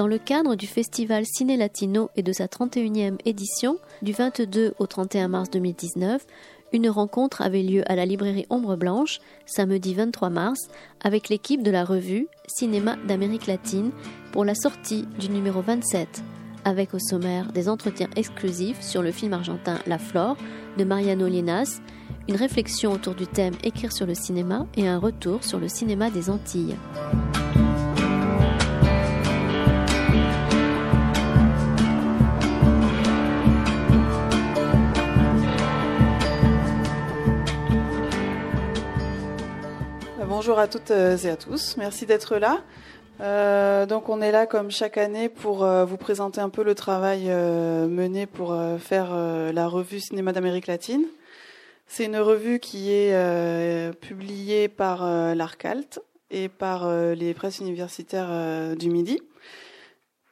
Dans le cadre du festival Ciné Latino et de sa 31e édition, du 22 au 31 mars 2019, une rencontre avait lieu à la librairie Ombre Blanche, samedi 23 mars, avec l'équipe de la revue Cinéma d'Amérique latine pour la sortie du numéro 27, avec au sommaire des entretiens exclusifs sur le film argentin La Flore de Mariano Lienas, une réflexion autour du thème Écrire sur le cinéma et un retour sur le cinéma des Antilles. Bonjour à toutes et à tous, merci d'être là. Euh, donc on est là comme chaque année pour euh, vous présenter un peu le travail euh, mené pour euh, faire euh, la revue Cinéma d'Amérique latine. C'est une revue qui est euh, publiée par l'Arcalt et par les presses universitaires du Midi.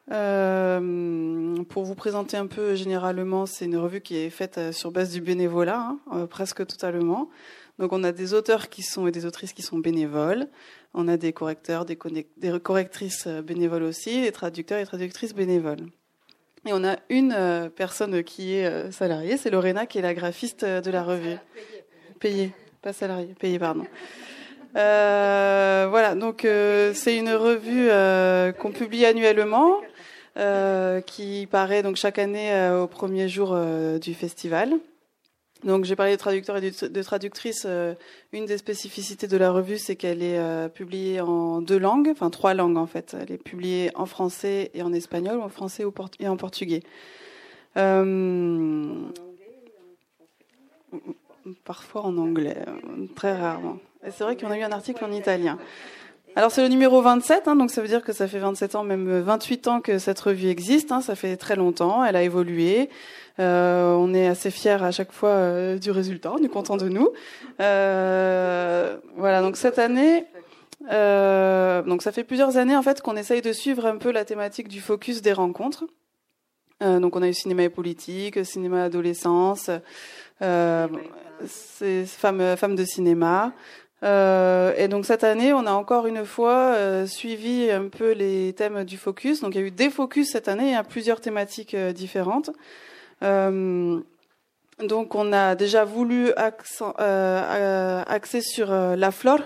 pour vous présenter un peu généralement, c'est une revue qui est faite sur base du bénévolat, hein, presque totalement. Donc on a des auteurs qui sont et des autrices qui sont bénévoles, on a des correcteurs, des, des correctrices euh, bénévoles aussi, des traducteurs et traductrices bénévoles. Et on a une euh, personne qui est euh, salariée, c'est Lorena qui est la graphiste de la revue. Payée, pas salariée, payée, pardon. Euh, voilà, donc c'est une revue qu'on publie annuellement, qui paraît donc chaque année au premier jour du festival. Donc j'ai parlé de traducteurs et de traductrices. Euh, une des spécificités de la revue, c'est qu'elle est euh, publiée en deux langues, enfin trois langues en fait. Elle est publiée en français et en espagnol, en français et en portugais. Euh, parfois en anglais, très rarement. Et c'est vrai qu'on a eu un article en italien. Alors c'est le numéro 27, hein, donc ça veut dire que ça fait 27 ans, même 28 ans que cette revue existe. Hein, ça fait très longtemps. Elle a évolué. Euh, on est assez fiers à chaque fois euh, du résultat, on est content de nous. Euh, voilà, donc cette année, donc ça fait plusieurs années en fait qu'on essaye de suivre un peu la thématique du focus des rencontres. donc on a eu cinéma et politique, cinéma adolescence, femmes, femmes de cinéma. et donc cette année, on a encore une fois suivi un peu les thèmes du focus. Donc il y a eu des focus cette année, il y a plusieurs thématiques différentes. Euh, donc on a déjà voulu euh, axer sur euh, la flore,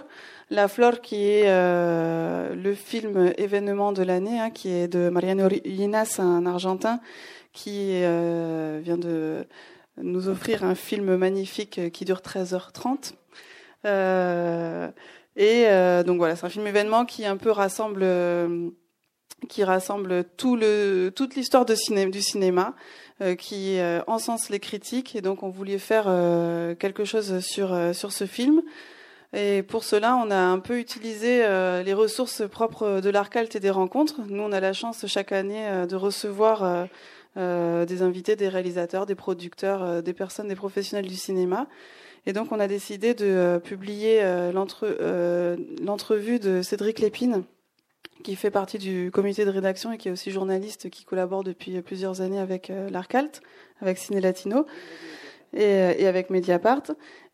la flore qui est le film événement de l'année, hein, qui est de Mariano Llinas, un Argentin, qui vient de nous offrir un film magnifique qui dure 13h30. et donc voilà, c'est un film événement qui un peu rassemble, qui rassemble tout le, toute l'histoire du cinéma, euh, qui euh, encense les critiques et donc on voulait faire euh, quelque chose sur sur ce film. Et pour cela, on a un peu utilisé les ressources propres de l'Arcalt et des rencontres. Nous, on a la chance chaque année de recevoir des invités, des réalisateurs, des producteurs, des personnes, des professionnels du cinéma. Et donc, on a décidé de publier l'entrevue de Cédric Lépine, qui fait partie du comité de rédaction et qui est aussi journaliste qui collabore depuis plusieurs années avec euh, l'Arcalt, avec Ciné Latino et, euh, et, avec Mediapart.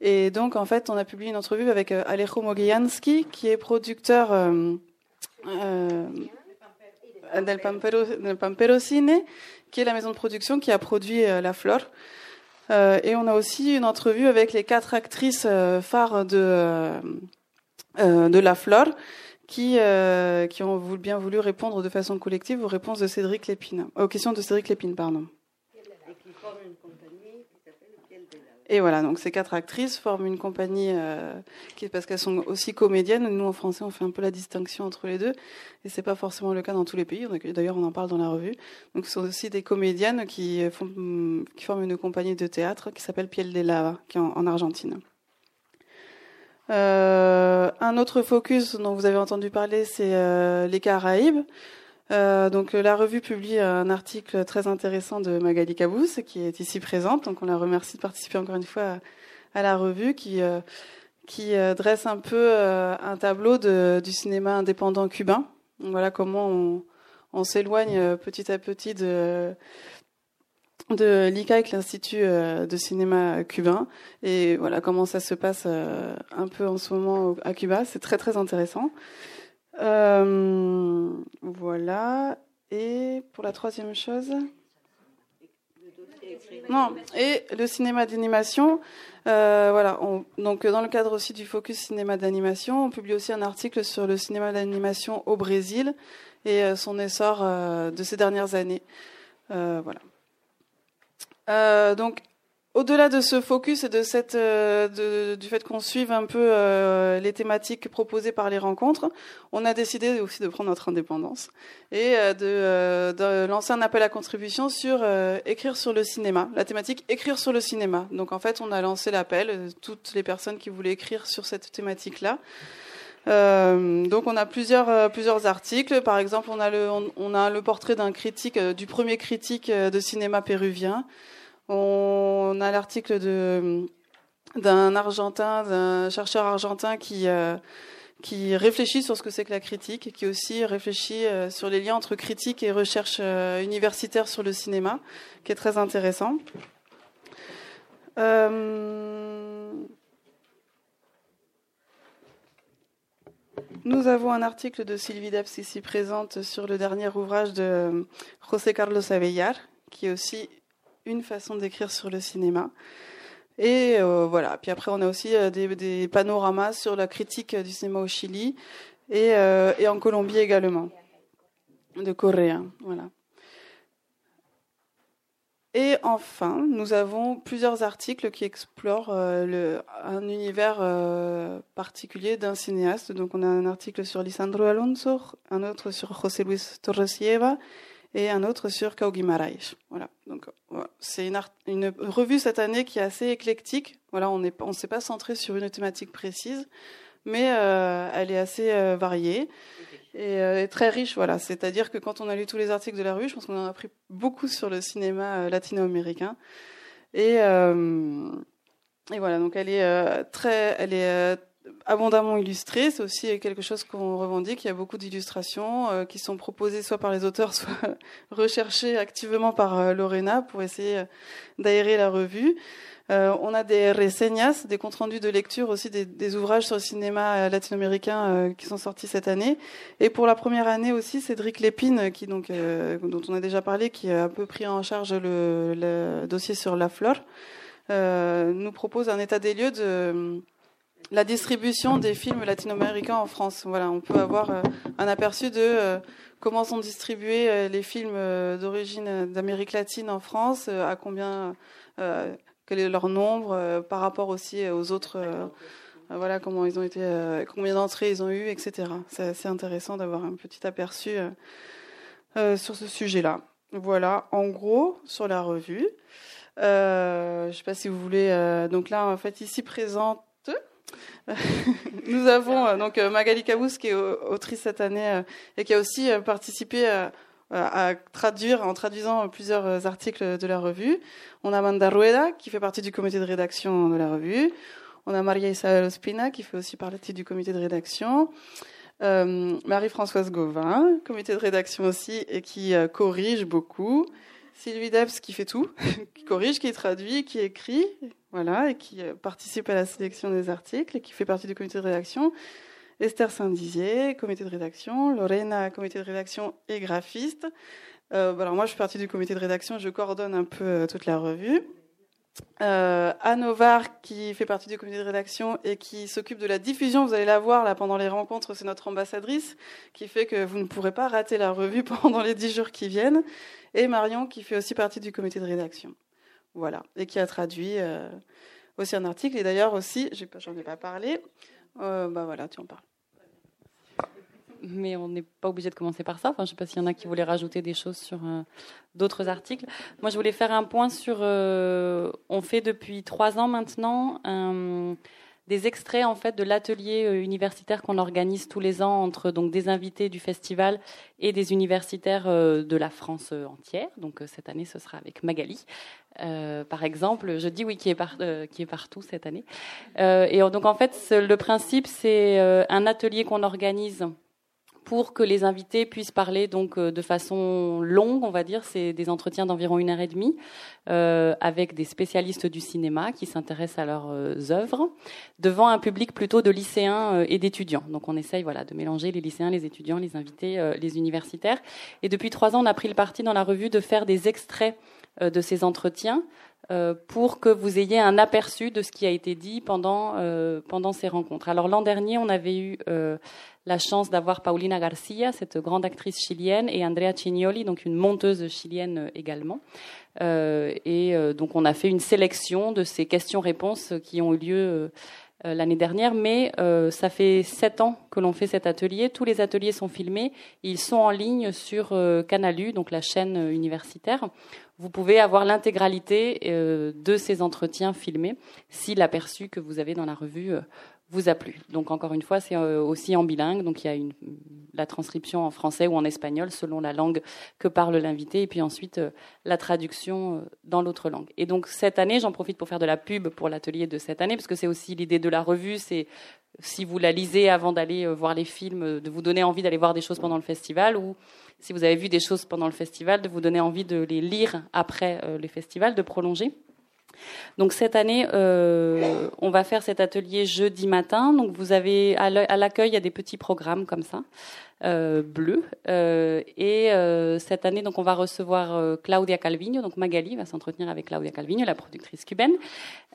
Et donc, en fait, on a publié une entrevue avec euh, Alejo Mogianski, qui est producteur euh, Pampero, del Pampero Cine, qui est la maison de production qui a produit La Flore. et on a aussi une entrevue avec les quatre actrices phares de, de La Flore qui, euh, qui ont bien voulu répondre de façon collective aux réponses de Cédric Lépine, aux questions de Cédric Lépine, pardon. Et voilà, donc ces quatre actrices forment une compagnie euh, parce qu'elles sont aussi comédiennes. Nous, en français, on fait un peu la distinction entre les deux, et c'est pas forcément le cas dans tous les pays. D'ailleurs, on en parle dans la revue. Donc, ce sont aussi des comédiennes qui, qui forment une compagnie de théâtre qui s'appelle Piel de Lava, qui est en Argentine. Euh, un autre focus dont vous avez entendu parler, c'est euh, les Caraïbes. Euh, donc la revue publie un article très intéressant de Magali Cabous qui est ici présente. Donc on la remercie de participer encore une fois à, la revue qui qui dresse un peu un tableau du cinéma indépendant cubain. Voilà comment on s'éloigne petit à petit de de l'ICAC, l'Institut euh, de cinéma cubain, et voilà comment ça se passe euh, un peu en ce moment à Cuba. C'est très très intéressant. voilà. Et pour la troisième chose? Non, et le cinéma d'animation, euh, voilà. donc dans le cadre aussi du focus cinéma d'animation, on publie aussi un article sur le cinéma d'animation au Brésil et euh, son essor euh, de ces dernières années. voilà. Donc au-delà de ce focus et de cette, euh, du fait qu'on suive un peu euh, les thématiques proposées par les rencontres, on a décidé aussi de prendre notre indépendance et euh, de, lancer un appel à contribution sur écrire sur le cinéma, la thématique écrire sur le cinéma. Donc en fait, on a lancé l'appel, toutes les personnes qui voulaient écrire sur cette thématique-là. Donc on a plusieurs plusieurs articles. Par exemple, on a le portrait critique du premier critique de cinéma péruvien. On a l'article d'un Argentin, d'un chercheur argentin qui euh, réfléchit sur ce que c'est que la critique et qui aussi réfléchit euh, sur les liens entre critique et recherche euh, universitaire sur le cinéma, qui est très intéressant. Nous avons un article de Sylvie Debs ici présente sur le dernier ouvrage de José Carlos Avellar, qui est aussi une façon d'écrire sur le cinéma. Et euh, voilà. Puis après, on a aussi euh, des, panoramas sur la critique du cinéma au Chili et, euh, et en Colombie également, de coréens. Voilà. Et enfin, nous avons plusieurs articles qui explorent le, un univers particulier d'un cinéaste. Donc, on a un article sur Lisandro Alonso, un autre sur José Luis Torresieva et un autre sur Kaugi Voilà. Donc c'est une, revue cette année qui est assez éclectique. Voilà, on ne s'est pas centré sur une thématique précise, mais euh, elle est assez euh, euh, et, très riche. Voilà, c'est-à-dire que quand on a lu tous les articles de la revue, je pense qu'on en a appris beaucoup sur le cinéma latino-américain. Et, et voilà, donc elle est très, elle est abondamment illustré. C'est aussi quelque chose qu'on revendique. Il y a beaucoup d'illustrations euh, qui sont proposées soit par les auteurs, soit recherchées activement par euh, Lorena pour essayer euh, d'aérer la revue. On a des reseñas, des comptes rendus de lecture aussi des, ouvrages sur le cinéma latino-américain qui sont sortis cette année. Et pour la première année aussi, Cédric Lépine, donc dont on a déjà parlé, qui a un peu pris en charge le, dossier sur la flore, nous propose un état des lieux de la distribution des films latino-américains en France. Voilà, on peut avoir euh, un aperçu de euh, comment sont distribués euh, les films d'origine d'Amérique latine en France, à combien, quel est leur nombre par rapport aussi aux autres. voilà comment ils ont été, combien d'entrées ils ont eu, etc. C'est assez intéressant d'avoir un petit aperçu sur ce sujet-là. Voilà, en gros, sur la revue. je ne sais pas si vous voulez. donc là, en fait, ici présente Nous avons euh, donc euh, Magali Cabous qui est autrice cette année euh, et qui a aussi participé à traduire en traduisant plusieurs articles de la revue. On a Amanda Rueda qui fait partie du comité de rédaction de la revue. On a Maria Isabel Ospina qui fait aussi partie du comité de rédaction. Marie-Françoise Gauvin, comité de rédaction aussi et qui corrige beaucoup. Sylvie Debs qui fait tout, qui corrige, qui traduit, qui écrit, voilà, et qui euh, participe à la sélection des articles et qui fait partie du comité de rédaction. Esther Saint-Dizier, comité de rédaction. Lorena, comité de rédaction et graphiste. Euh, alors moi, je fais partie du comité de rédaction, je coordonne un peu euh, toute la revue. Euh, Anne Ovar, qui fait partie du comité de rédaction et qui s'occupe de la diffusion, vous allez la voir là pendant les rencontres, c'est notre ambassadrice, qui fait que vous ne pourrez pas rater la revue pendant les dix jours qui viennent. Et Marion, qui fait aussi partie du comité de rédaction. Voilà, et qui a traduit euh, aussi un article. Et d'ailleurs aussi, j'en ai, ai pas parlé, euh, bah voilà, tu en parles mais on n'est pas obligé de commencer par ça. Enfin, je ne sais pas s'il y en a qui voulaient rajouter des choses sur euh, d'autres articles. Moi, je voulais faire un point sur. Euh, on fait depuis trois ans maintenant des extraits en fait de l'atelier euh, universitaire qu'on organise tous les ans entre donc des invités du festival et des universitaires de la France entière. Donc cette année, ce sera avec Magali. par exemple, je dis oui, qui est, qui est partout cette année. et donc en fait, le principe, c'est un atelier qu'on organise pour que les invités puissent parler donc euh, de façon longue, on va dire. C'est des entretiens d'environ une heure et demie euh, avec des spécialistes du cinéma qui s'intéressent à leurs euh, œuvres devant un public plutôt de lycéens et d'étudiants. Donc on essaye voilà de mélanger les lycéens, les étudiants, les invités, les universitaires. Et depuis trois ans, on a pris le parti dans la revue de faire des extraits de ces entretiens pour que vous ayez un aperçu de ce qui a été dit pendant, pendant ces rencontres. Alors l'an dernier, on avait eu la chance d'avoir Paulina Garcia, cette grande actrice chilienne, et Andrea Cignoli, donc une monteuse chilienne euh, également. Euh, et euh, donc on a fait une sélection de ces questions-réponses qui ont eu lieu l'année dernière, mais ça fait sept ans que l'on fait cet atelier. Tous les ateliers sont filmés, ils sont en ligne sur Canalu, donc la chaîne universitaire. Vous pouvez avoir l'intégralité de ces entretiens filmés si l'aperçu que vous avez dans la revue vous a plu. Donc encore une fois, c'est euh, aussi en bilingue, donc il y a une, la transcription en français ou en espagnol selon la langue que parle l'invité, et puis ensuite euh, la traduction euh, dans l'autre langue. Et donc cette année, j'en profite pour faire de la pub pour l'atelier de cette année, parce que c'est aussi l'idée de la revue, c'est si vous la lisez avant d'aller voir les films, de vous donner envie d'aller voir des choses pendant le festival, ou si vous avez vu des choses pendant le festival, de vous donner envie de les lire après le festival, de prolonger. Donc cette année, euh, on va faire cet atelier jeudi matin. Donc vous avez à l'accueil, il y a des petits programmes comme ça, euh, bleus. Euh, et cette année, donc on va recevoir Claudia Calvino. Donc Magali va s'entretenir avec Claudia Calvino, la productrice cubaine.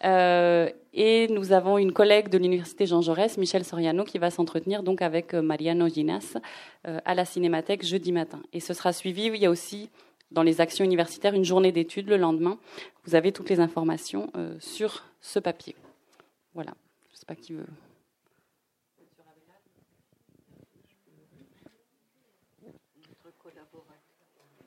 et nous avons une collègue de l'université Jean Jaurès, Michel Soriano, qui va s'entretenir donc avec Mariano Ginas à la Cinémathèque jeudi matin. Et ce sera suivi. Il y a aussi dans les actions universitaires une journée d'études le lendemain. Vous avez toutes les informations euh, sur ce papier. Voilà. Je ne sais pas qui veut.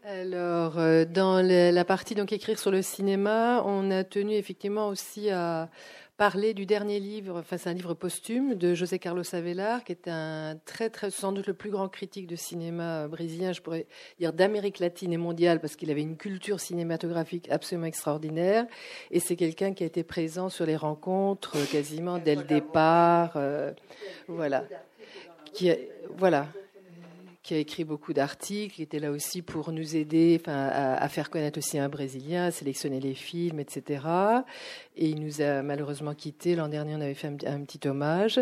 Alors, euh, dans la partie donc écrire sur le cinéma, on a tenu effectivement aussi à parler du dernier livre, enfin c'est un livre posthume de José Carlos Avelar, qui est un très, très, sans doute le plus grand critique de cinéma brésilien, je pourrais dire d'Amérique latine et mondiale, parce qu'il avait une culture cinématographique absolument extraordinaire. Et c'est quelqu'un qui a été présent sur les rencontres quasiment dès le départ. Euh, voilà. Qui voilà qui a écrit beaucoup d'articles, qui était là aussi pour nous aider enfin, à, faire connaître aussi un Brésilien, à sélectionner les films, etc. Et il nous a malheureusement quittés. L'an dernier, on avait fait un, petit hommage.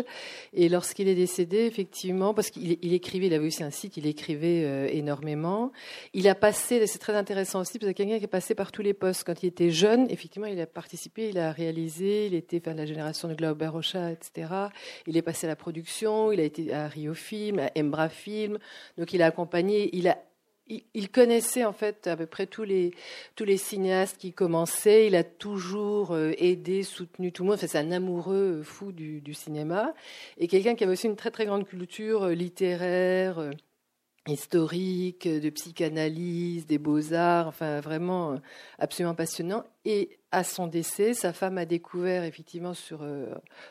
Et lorsqu'il est décédé, effectivement, parce qu'il il écrivait, il avait aussi un site, il écrivait euh, énormément. Il a passé, c'est très intéressant aussi, parce que quelqu'un qui est passé par tous les postes. Quand il était jeune, effectivement, il a participé, il a réalisé, il était enfin, de la génération de Glauber Rocha, etc. Il est passé à la production, il a été à Rio Film, à Embra Film. Donc il a accompagné, il a il, connaissait en fait à peu près tous les tous les cinéastes qui commençaient. Il a toujours euh, aidé, soutenu tout le monde. c'est un amoureux fou du, cinéma et quelqu'un qui avait aussi une très très grande culture euh, littéraire, euh, historique, de psychanalyse, des beaux-arts, enfin vraiment absolument passionnant. Et à son décès, sa femme a découvert effectivement sur,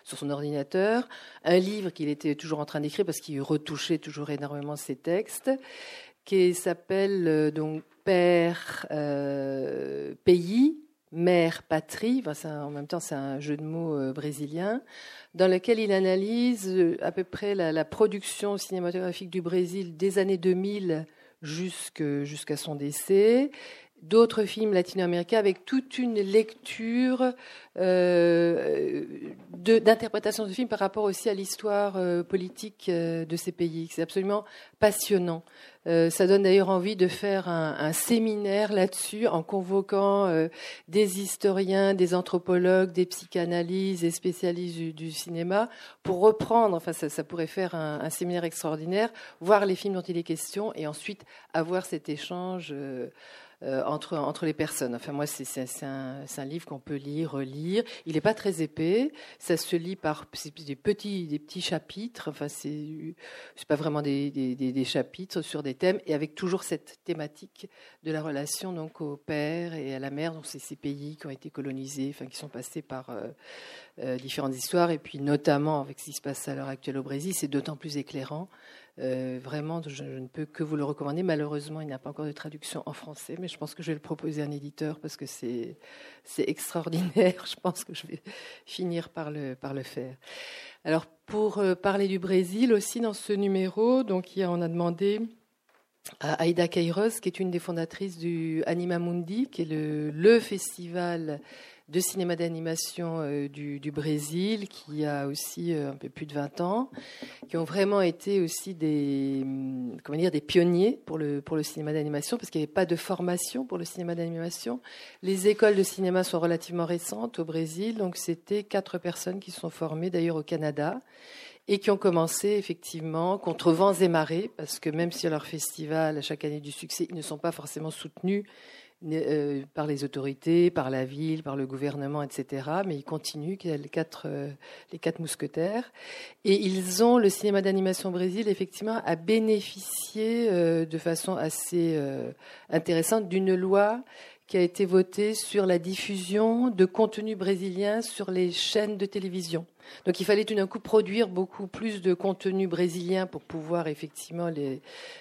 sur son ordinateur un livre qu'il était toujours en train d'écrire parce qu'il retouchait toujours énormément ses textes qui s'appelle euh, donc Père euh, pays, mère patrie. en même temps, c'est un jeu de mots euh, brésilien dans lequel il analyse à peu près la, production cinématographique du Brésil des années 2000 jusqu'à son décès d'autres films latino-américains avec toute une lecture euh, d'interprétation de, films par rapport aussi à l'histoire euh, politique euh, de ces pays. C'est absolument passionnant. Euh, ça donne d'ailleurs envie de faire un, séminaire là-dessus en convoquant des historiens, des anthropologues, des psychanalystes, des spécialistes du, cinéma pour reprendre, enfin ça, pourrait faire un, séminaire extraordinaire, voir les films dont il est question et ensuite avoir cet échange. Euh, entre, les personnes. Enfin, moi, c'est un, livre qu'on peut lire, relire. Il n'est pas très épais. Ça se lit par des petits, chapitres. Enfin, c'est pas vraiment des, chapitres sur des thèmes et avec toujours cette thématique de la relation donc au père et à la mère. Donc, c'est ces pays qui ont été colonisés, enfin, qui sont passés par euh, euh, différentes histoires et puis notamment avec ce qui se passe à l'heure actuelle au Brésil, c'est d'autant plus éclairant euh, vraiment, je, ne peux que vous le recommander. Malheureusement, il n'y a pas encore de traduction en français, mais je pense que je vais le proposer à un éditeur parce que c'est extraordinaire. Je pense que je vais finir par le, faire. Alors, pour parler du Brésil aussi dans ce numéro, donc, on a demandé à Aida Queiroz, qui est une des fondatrices du Anima Mundi, qui est le festival de cinéma d'animation euh, du, Brésil, qui a aussi euh, un peu plus de 20 ans, qui ont vraiment été aussi des, hum, comment dire, des pionniers pour le, pour le cinéma d'animation, parce qu'il n'y avait pas de formation pour le cinéma d'animation. Les écoles de cinéma sont relativement récentes au Brésil, donc c'était quatre personnes qui sont formées, d'ailleurs au Canada et qui ont commencé effectivement contre vents et marées, parce que même si leur festival, à chaque année du succès, ils ne sont pas forcément soutenus euh, par les autorités, par la ville, par le gouvernement, etc. Mais ils continuent, les quatre, euh, les quatre mousquetaires. Et ils ont, le cinéma d'animation Brésil, effectivement, a bénéficié euh, de façon assez intéressante d'une loi qui a été votée sur la diffusion de contenu brésilien sur les chaînes de télévision. Donc il fallait tout d'un coup produire beaucoup plus de contenu brésilien pour pouvoir effectivement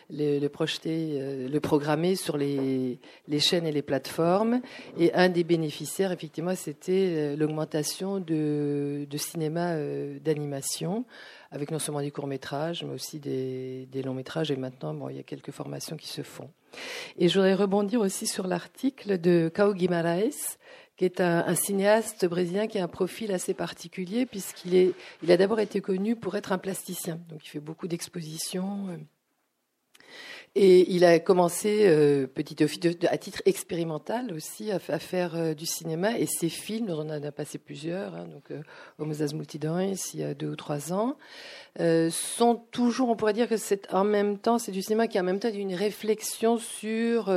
le projeter, euh, le programmer sur les, chaînes et les plateformes. Et un des bénéficiaires, effectivement, c'était euh, l'augmentation de, cinéma euh, d'animation, avec non seulement des courts métrages, mais aussi des, longs métrages. Et maintenant, bon, il y a quelques formations qui se font. Et je voudrais rebondir aussi sur l'article de Cao Guimarães, qui est un, cinéaste brésilien qui a un profil assez particulier, puisqu'il est, il a d'abord été connu pour être un plasticien. Donc il fait beaucoup d'expositions. Et il a commencé euh, petit à titre expérimental aussi à, faire euh, du cinéma et ses films, on en a passé plusieurs, hein, donc euh, Homo Multidões il y a deux ou trois ans, euh, sont toujours, on pourrait dire que c'est en même temps, c'est du cinéma qui en même temps une réflexion sur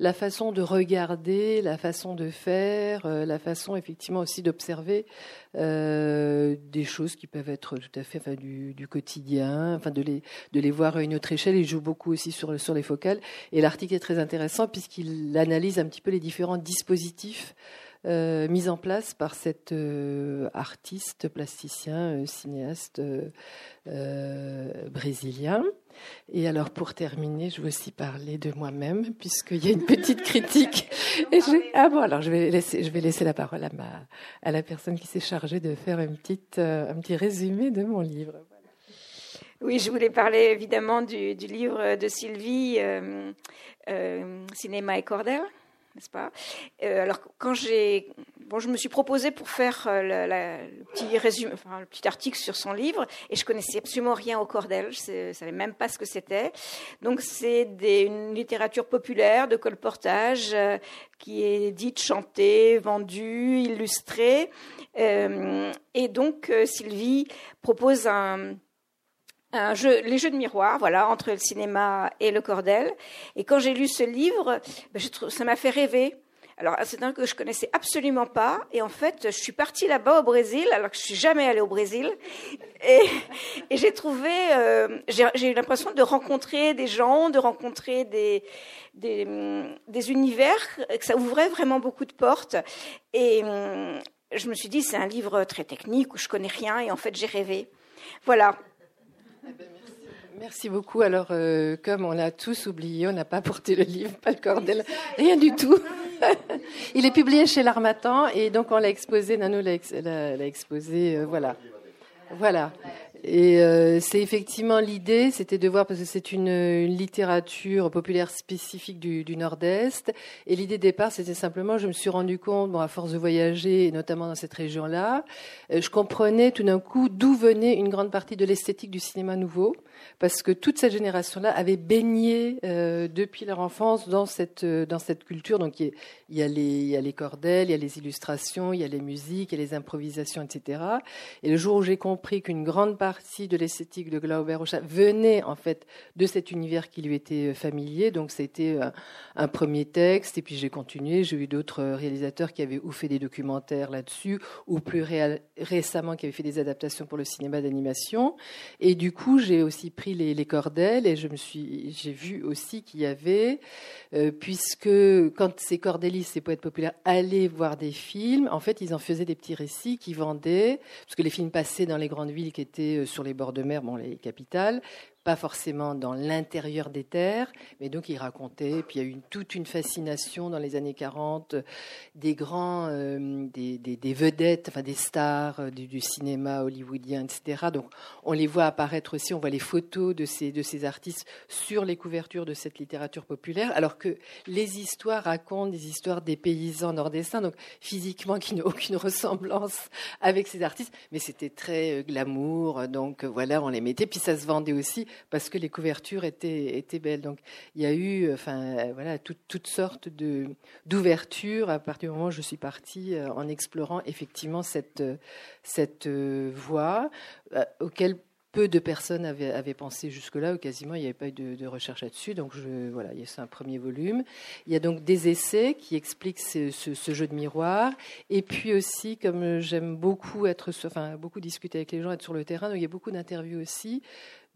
la façon de regarder, la façon de faire, la façon effectivement aussi d'observer des choses qui peuvent être tout à fait du, du, quotidien, enfin de les, de les voir à une autre échelle. Il joue beaucoup aussi sur sur les focales. Et l'article est très intéressant puisqu'il analyse un petit peu les différents dispositifs euh, mis en place par cet euh, artiste, plasticien, euh, cinéaste brésilien. Et alors, pour terminer, je veux aussi parler de moi-même, puisqu'il y a une petite critique. Et ah bon, alors je vais laisser, je vais laisser la parole à, ma, à la personne qui s'est chargée de faire une petite, un petit résumé de mon livre. Oui, je voulais parler évidemment du, livre de Sylvie, euh, euh, Cinéma et Cordel, n'est-ce pas? Euh, Alors, quand j'ai. Bon, je me suis proposée pour faire le, petit résumé, enfin, le petit article sur son livre, et je connaissais absolument rien au Cordel, je ne savais même pas ce que c'était. Donc, c'est une littérature populaire de colportage qui est dite, chantée, vendue, illustrée. et donc, Sylvie propose un un jeu, les jeux de miroir, voilà, entre le cinéma et le cordel. Et quand j'ai lu ce livre, ben, je trouve, ça m'a fait rêver. Alors, c'est un que je connaissais absolument pas. Et en fait, je suis partie là-bas au Brésil, alors que je suis jamais allée au Brésil. Et, et j'ai trouvé, euh, j'ai eu l'impression de rencontrer des gens, de rencontrer des, des, des, univers, que ça ouvrait vraiment beaucoup de portes. Et je me suis dit, c'est un livre très technique où je connais rien. Et en fait, j'ai rêvé. Voilà. Eh ben, merci. beaucoup. Alors, euh, comme on l'a tous oublié, on n'a pas porté le livre, pas le cordel, rien du tout. Il est publié chez l'Armatan et donc on l'a exposé, Nano l'a exposé, euh, voilà. Voilà. Et euh, c'est effectivement l'idée, c'était de voir, parce que c'est une, littérature populaire spécifique du, Nord-Est, et l'idée de départ, c'était simplement, je me suis rendu compte, bon, à force de voyager, notamment dans cette région-là, euh, je comprenais tout d'un coup d'où venait une grande partie de l'esthétique du cinéma nouveau, parce que toute cette génération-là avait baigné euh, depuis leur enfance dans cette, dans cette culture. Donc il y, a les, il y a les cordelles, il y a les illustrations, il y a les musiques, il y a les improvisations, etc. Et le jour où j'ai compris qu'une grande partie partie de l'esthétique de Glauber Rocha venait en fait de cet univers qui lui était euh, familier. Donc c'était euh, un premier texte et puis j'ai continué. J'ai eu d'autres euh, réalisateurs qui avaient ou fait des documentaires là-dessus ou plus récemment qui avaient fait des adaptations pour le cinéma d'animation. Et du coup j'ai aussi pris les, cordelles et je me suis j'ai vu aussi qu'il y avait puisque quand ces cordellistes, ces poètes populaires allaient voir des films, en fait ils en faisaient des petits récits qui vendaient parce que les films passaient dans les grandes villes qui étaient sur les bords de mer, bon, les capitales, pas forcément dans l'intérieur des terres, mais donc il racontait. Puis il y a eu toute une fascination dans les années 40 des grands, euh, des, vedettes, enfin des stars euh, du, cinéma hollywoodien, etc. Donc on les voit apparaître aussi, on voit les photos de ces, de ces artistes sur les couvertures de cette littérature populaire, alors que les histoires racontent des histoires des paysans nord-destins, donc physiquement qui n'ont aucune ressemblance avec ces artistes, mais c'était très euh, glamour, donc voilà, on les mettait, puis ça se vendait aussi parce que les couvertures étaient, belles. Donc il y a eu enfin, voilà, toutes sortes d'ouvertures à partir du moment où je suis partie euh, en explorant effectivement cette, cette euh, voie euh, auquel peu de personnes avaient, avaient pensé jusque-là, ou quasiment il n'y avait pas eu de, recherche là-dessus. Donc je, voilà, c'est un premier volume. Il y a donc des essais qui expliquent ce, ce, jeu de miroir. Et puis aussi, comme j'aime beaucoup être, enfin beaucoup discuter avec les gens, être sur le terrain, donc il y a beaucoup d'interviews aussi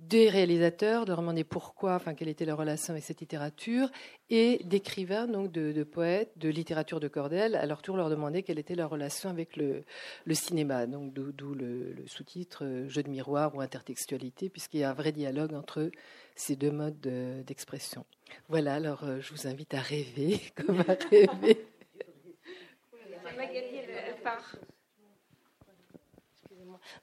des réalisateurs, de demander pourquoi, enfin quelle était leur relation avec cette littérature, et d'écrivains, donc de, poètes, de littérature de Cordel, à leur tour leur demander quelle était leur relation avec le, cinéma, donc d'où le, sous-titre euh, jeu de miroir ou intertextualité, puisqu'il y a un vrai dialogue entre ces deux modes d'expression. voilà, alors euh, je vous invite à rêver, comme à rêver.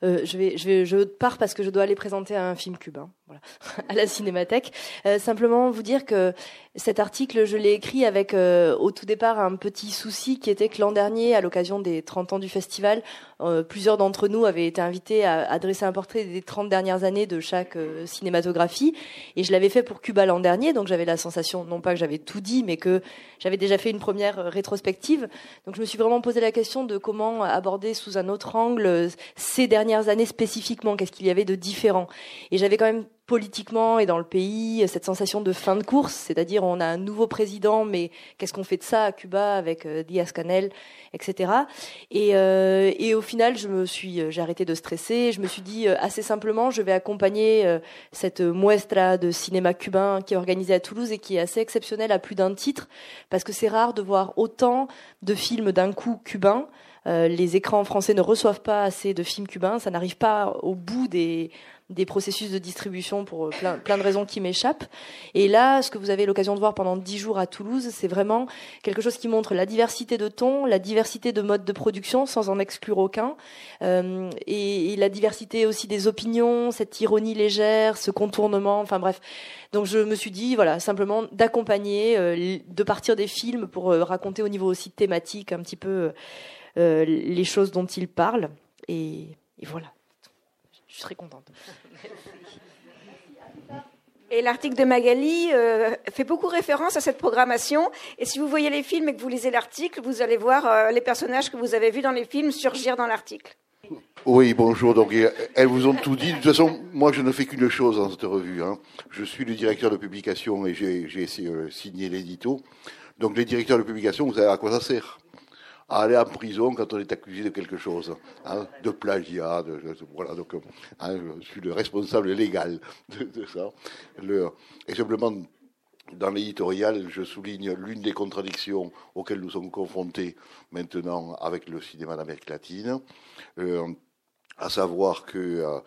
Euh, je, vais, je, vais, je pars parce que je dois aller présenter un film cubain voilà, à la Cinémathèque. Euh, simplement vous dire que cet article, je l'ai écrit avec euh, au tout départ un petit souci qui était que l'an dernier, à l'occasion des 30 ans du festival, euh, plusieurs d'entre nous avaient été invités à, à, dresser un portrait des 30 dernières années de chaque euh, cinématographie. Et je l'avais fait pour Cuba l'an dernier, donc j'avais la sensation, non pas que j'avais tout dit, mais que j'avais déjà fait une première rétrospective. Donc je me suis vraiment posé la question de comment aborder sous un autre angle ces dernières années spécifiquement, qu'est-ce qu'il y avait de différent. Et j'avais quand même politiquement et dans le pays cette sensation de fin de course, c'est-à-dire on a un nouveau président, mais qu'est-ce qu'on fait de ça à Cuba avec euh, Diaz-Canel, etc. Et, euh, et, au final, je me suis, euh, j'ai arrêté de stresser. Je me suis dit assez simplement, je vais accompagner cette muestra de cinéma cubain qui est organisée à Toulouse et qui est assez exceptionnelle à plus d'un titre, parce que c'est rare de voir autant de films d'un coup cubains. les écrans français ne reçoivent pas assez de films cubains, ça n'arrive pas au bout des des processus de distribution pour euh, plein, plein de raisons qui m'échappent. Et là, ce que vous avez l'occasion de voir pendant dix jours à Toulouse, c'est vraiment quelque chose qui montre la diversité de tons, la diversité de modes de production, sans en exclure aucun, euh, et, la diversité aussi des opinions, cette ironie légère, ce contournement, enfin bref. Donc je me suis dit, voilà, simplement d'accompagner, euh, de partir des films pour raconter au niveau aussi thématique un petit peu les choses dont ils parlent. et voilà. Je serais contente. Et l'article de Magali euh, fait beaucoup référence à cette programmation. Et si vous voyez les films et que vous lisez l'article, vous allez voir euh, les personnages que vous avez vus dans les films surgir dans l'article. Oui, bonjour. Donc, elles vous ont tout dit. De toute façon, moi, je ne fais qu'une chose dans cette revue. Hein. Je suis le directeur de publication et j'ai essayé de signer l'édito. Donc, les directeurs de publication, vous savez à quoi ça sert à aller en prison quand on est accusé de quelque chose, hein, de plagiat, de, voilà. Donc, hein, je suis le responsable légal de, ça. Et simplement, dans l'éditorial, je souligne l'une des contradictions auxquelles nous sommes confrontés maintenant avec le cinéma d'Amérique latine, euh, à savoir que euh,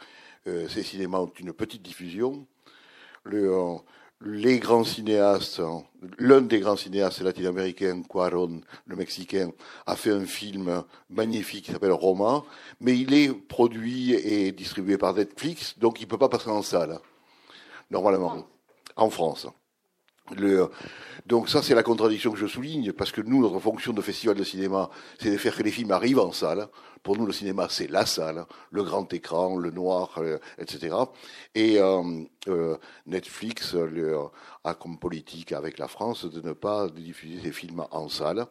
euh, ces cinémas ont une petite diffusion. Le, les grands cinéastes, l'un des grands cinéastes latino-américains, Cuaron, le Mexicain, a fait un film magnifique qui s'appelle Roma, mais il est produit et distribué par Netflix, donc il ne peut pas passer en salle, normalement, en France. Le, donc ça, c'est la contradiction que je souligne, parce que nous, notre fonction de festival de cinéma, c'est de faire que les films arrivent en salle. Pour nous, le cinéma, c'est la salle, le grand écran, le noir, euh, etc. Et euh, euh, Netflix a comme politique avec la France de ne pas diffuser ses films en salle.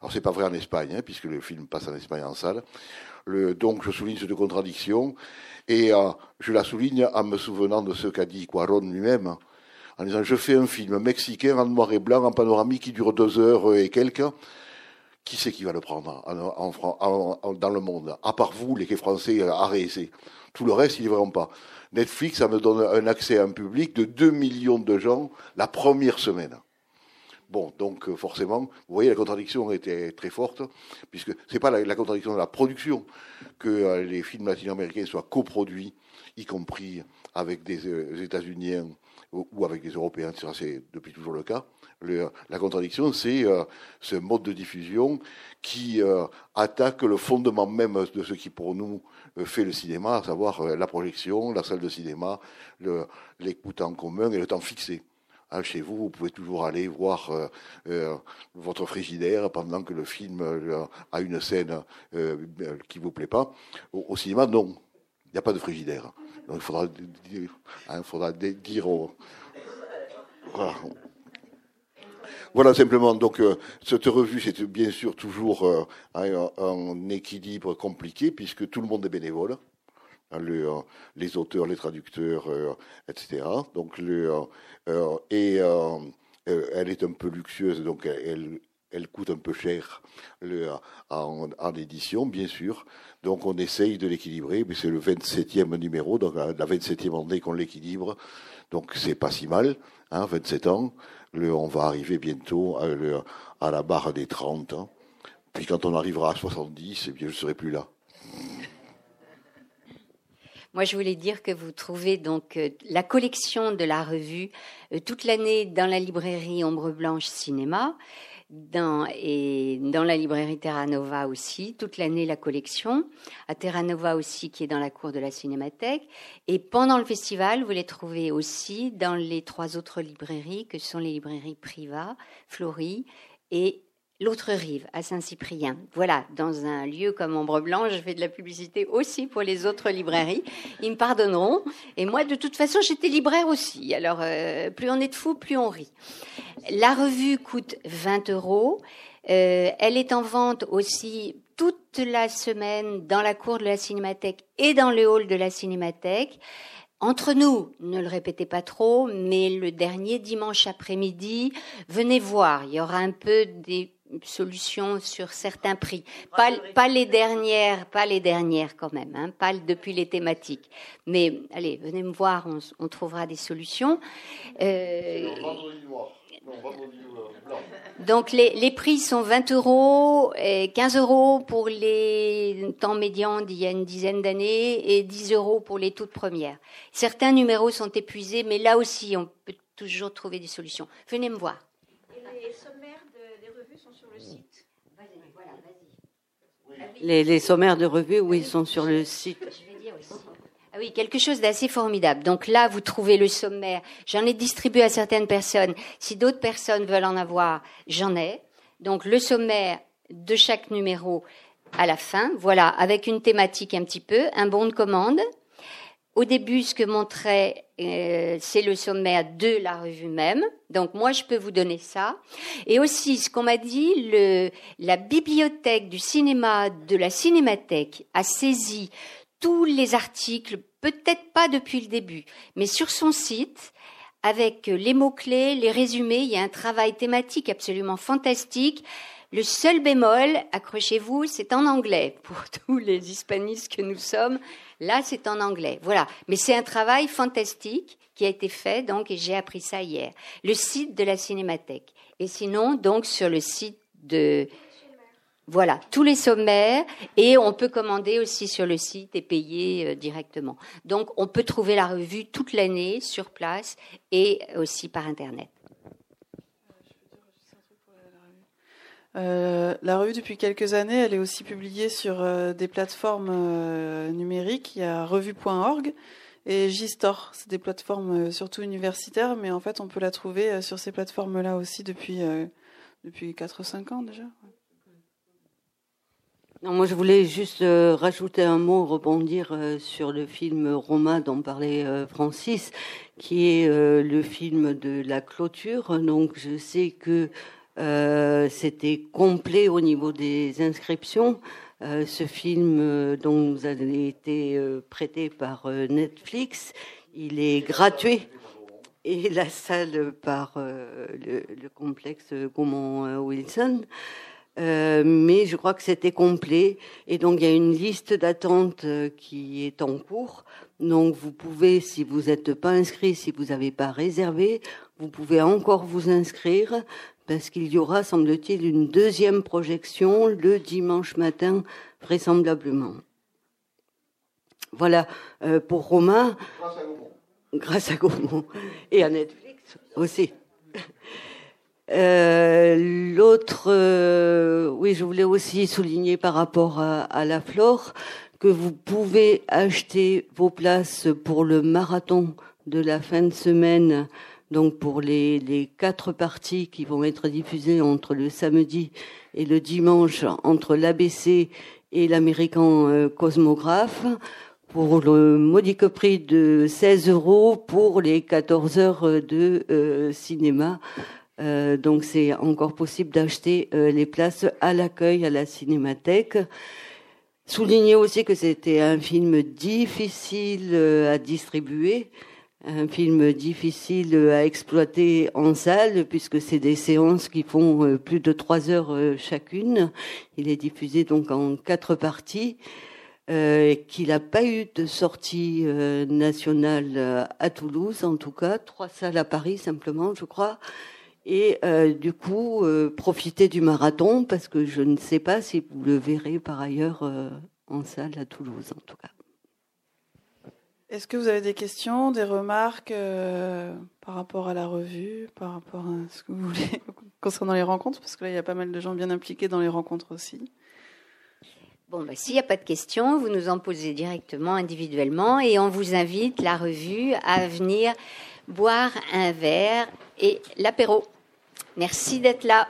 Alors c'est pas vrai en Espagne, hein, puisque le film passe en Espagne en salle. Le, donc je souligne cette contradiction, et je la souligne en me souvenant de ce qu'a dit Quaron lui-même en disant je fais un film mexicain en noir et blanc, en panoramique qui dure deux heures et quelques. Qui c'est qui va le prendre en, dans le monde À part vous, les Français, arrêtez. Tout le reste, ils ne verront pas. Netflix, ça me donne un accès à un public de 2 millions de gens la première semaine. Bon, donc euh, forcément, vous voyez, la contradiction était très forte, puisque c'est pas la, contradiction de la production que euh, les films latino-américains soient coproduits, y compris avec des, euh, États-Unis ou, avec des Européens, ça c'est depuis toujours le cas. La contradiction, c'est ce mode de diffusion qui attaque le fondement même de ce qui pour nous fait le cinéma, à savoir la projection, la salle de cinéma, l'écoute en commun et le temps fixé. Ah, chez vous, vous pouvez toujours aller voir euh, euh, votre frigidaire pendant que le film euh, a une scène qui vous plaît pas. Au, cinéma, non. Il n'y a pas de frigidaire. Donc il faudra, hein, faudra dire Voilà. Simplement. Donc, cette revue, c'est bien sûr toujours un, équilibre compliqué puisque tout le monde est bénévole. Hein, euh, les auteurs, les traducteurs, euh, etc. Donc, euh, et elle est un peu luxueuse, donc elle, coûte un peu cher en, édition, bien sûr. Donc on essaye de l'équilibrer, mais c'est le 27e numéro, donc la 27e année qu'on l'équilibre. Donc c'est pas si mal, hein, 27 ans. On va arriver bientôt à, le, à la barre des 30. Hein. Puis quand on arrivera à 70, eh je serai plus là. Moi, je voulais dire que vous trouvez donc euh, la collection de la revue euh, toute l'année dans la librairie Ombre Blanche Cinéma. Et dans la librairie Terra Nova aussi, toute l'année la collection, à Terra Nova aussi qui est dans la cour de la Cinémathèque. Et pendant le festival, vous les trouvez aussi dans les trois autres librairies que sont les librairies Priva, Florie et l'autre rive, à Saint-Cyprien. Voilà, dans un lieu comme Ombre Blanche, je fais de la publicité aussi pour les autres librairies. Ils me pardonneront. Et moi, de toute façon, j'étais libraire aussi. Alors, euh, plus on est de fous, plus on rit. La revue coûte 20 euros. Euh, elle est en vente aussi toute la semaine dans la cour de la cinémathèque et dans le hall de la cinémathèque. Entre nous, ne le répétez pas trop, mais le dernier dimanche après-midi, venez voir. Il y aura un peu des solution sur certains prix. Pas, pas, les dernières, pas les dernières quand même, hein, pas depuis les thématiques. Mais allez, venez me voir, on, trouvera des solutions. Euh, donc les, les, prix sont 20 euros, et 15 euros pour les temps médians d'il y a une dizaine d'années et 10 euros pour les toutes premières. Certains numéros sont épuisés, mais là aussi on peut toujours trouver des solutions. Venez me voir. Les, sommaires de revue, oui, sont sur le site. Ah oui, quelque chose d'assez formidable. Donc là, vous trouvez le sommaire. J'en ai distribué à certaines personnes. Si d'autres personnes veulent en avoir, j'en ai. Donc le sommaire de chaque numéro à la fin, voilà, avec une thématique un petit peu, un bon de commande, au début, ce que montrait, c'est le sommaire de la revue même. Donc moi, je peux vous donner ça. Et aussi, ce qu'on m'a dit, la bibliothèque du cinéma de la Cinémathèque a saisi tous les articles, peut-être pas depuis le début, mais sur son site, avec les mots-clés, les résumés. Il y a un travail thématique absolument fantastique. Le seul bémol, accrochez-vous, c'est en anglais pour tous les hispanistes que nous sommes. Là, c'est en anglais. Voilà. Mais c'est un travail fantastique qui a été fait, donc, et j'ai appris ça hier. Le site de la Cinémathèque. Et sinon, donc, sur le site de, voilà, tous les sommaires et on peut commander aussi sur le site et payer euh, directement. Donc on peut trouver la revue toute l'année sur place et aussi par Internet. Euh, la revue, depuis quelques années, elle est aussi publiée sur euh, des plateformes euh, numériques. Il y a revue.org et Gistor. C'est des plateformes surtout universitaires, mais en fait, on peut la trouver sur ces plateformes-là aussi depuis, depuis 4 5 ans déjà. Non, moi, je voulais juste rajouter un mot, rebondir sur le film Roma dont parlait Francis, qui est le film de la clôture. Donc, je sais que euh, c'était complet au niveau des inscriptions. Euh, ce film euh, dont nous a été prêté par Netflix, il est gratuit et la salle par le, complexe Gaumont-Wilson. mais je crois que c'était complet et donc il y a une liste d'attente qui est en cours. Donc vous pouvez, si vous n'êtes pas inscrit, si vous n'avez pas réservé, vous pouvez encore vous inscrire parce qu'il y aura, semble-t-il, une deuxième projection le dimanche matin, vraisemblablement. Voilà euh, pour Romain. Grâce à Gaumont. Grâce à Gaumont. Et à Netflix aussi. Euh, L'autre, euh, oui, je voulais aussi souligner par rapport à, à, la flore que vous pouvez acheter vos places pour le marathon de la fin de semaine, donc pour les, quatre parties qui vont être diffusées entre le samedi et le dimanche entre l'ABC et l'américain euh, Cosmographe pour le modique prix de 16 euros pour les 14 heures de euh, cinéma. Euh, donc c'est encore possible d'acheter les places à l'accueil à la cinémathèque. Souligner aussi que c'était un film difficile à distribuer, un film difficile à exploiter en salle puisque c'est des séances qui font plus de trois heures chacune. Il est diffusé donc en quatre parties euh, qu'il n'a pas eu de sortie euh, nationale euh, à Toulouse, en tout cas, trois salles à Paris simplement, je crois. Et euh, du coup, euh, profiter du marathon, parce que je ne sais pas si vous le verrez par ailleurs en salle à Toulouse, en tout cas. Est-ce que vous avez des questions, des remarques par rapport à la revue, par rapport à ce que vous voulez concernant les rencontres? Parce que là, il y a pas mal de gens bien impliqués dans les rencontres aussi. Bon, bah, s'il n'y a pas de questions, vous nous en posez directement, individuellement, et on vous invite, la revue, à venir boire un verre et l'apéro. Merci d'être là.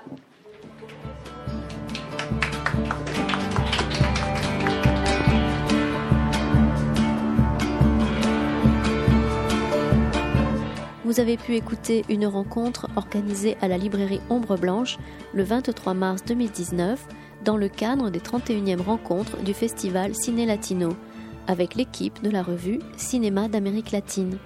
Vous avez pu écouter une rencontre organisée à la librairie Ombre Blanche le 23 mars 2019 dans le cadre des 31e rencontres du festival Ciné Latino, avec l'équipe de la revue Cinéma d'Amérique latine.